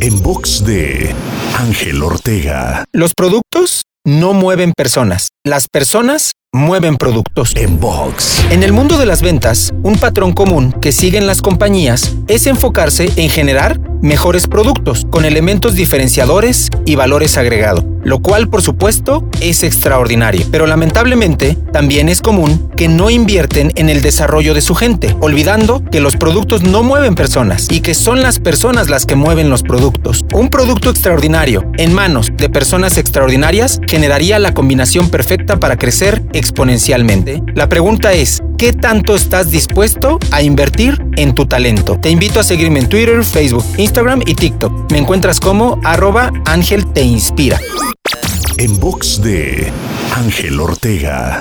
En box de Ángel Ortega. Los productos no mueven personas. Las personas mueven productos. En box. En el mundo de las ventas, un patrón común que siguen las compañías es enfocarse en generar mejores productos con elementos diferenciadores y valores agregados, lo cual por supuesto es extraordinario. Pero lamentablemente también es común que no invierten en el desarrollo de su gente, olvidando que los productos no mueven personas y que son las personas las que mueven los productos. Un producto extraordinario en manos de personas extraordinarias generaría la combinación perfecta para crecer exponencialmente. La pregunta es, ¿qué tanto estás dispuesto a invertir en tu talento? Te invito a seguirme en Twitter, Facebook, Instagram y TikTok. Me encuentras como arroba Ángel Te Inspira. En box de Ángel Ortega.